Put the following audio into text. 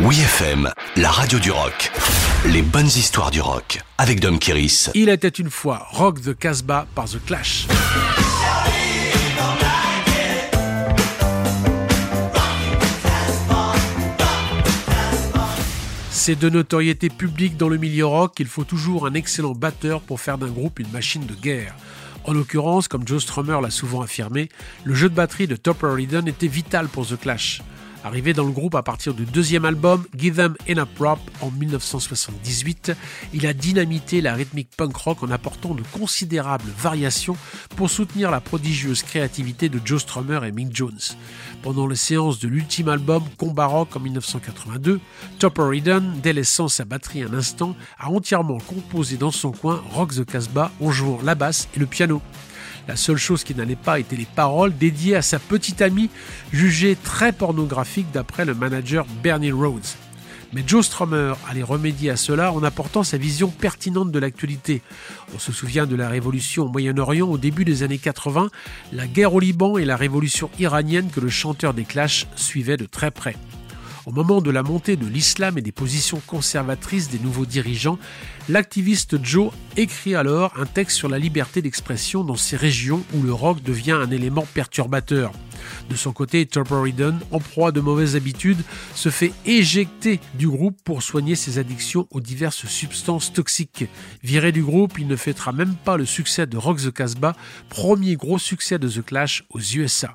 Oui FM, la radio du rock. Les bonnes histoires du rock avec Dom Kiris. Il était une fois Rock the Casbah par The Clash. C'est de notoriété publique dans le milieu rock qu'il faut toujours un excellent batteur pour faire d'un groupe une machine de guerre. En l'occurrence, comme Joe Strummer l'a souvent affirmé, le jeu de batterie de Topper Ridden était vital pour The Clash. Arrivé dans le groupe à partir du deuxième album Give Them a Prop en 1978, il a dynamité la rythmique punk rock en apportant de considérables variations pour soutenir la prodigieuse créativité de Joe Strummer et Mick Jones. Pendant les séances de l'ultime album Combat Rock en 1982, Topper Eden, délaissant sa batterie un instant, a entièrement composé dans son coin Rock the Casbah en jouant la basse et le piano. La seule chose qui n'allait pas était les paroles dédiées à sa petite amie, jugée très pornographique d'après le manager Bernie Rhodes. Mais Joe Strummer allait remédier à cela en apportant sa vision pertinente de l'actualité. On se souvient de la révolution au Moyen-Orient au début des années 80, la guerre au Liban et la révolution iranienne que le chanteur des Clash suivait de très près. Au moment de la montée de l'islam et des positions conservatrices des nouveaux dirigeants, l'activiste Joe écrit alors un texte sur la liberté d'expression dans ces régions où le rock devient un élément perturbateur. De son côté, Eden, en proie de mauvaises habitudes, se fait éjecter du groupe pour soigner ses addictions aux diverses substances toxiques. Viré du groupe, il ne fêtera même pas le succès de Rock the Casbah, premier gros succès de The Clash aux USA.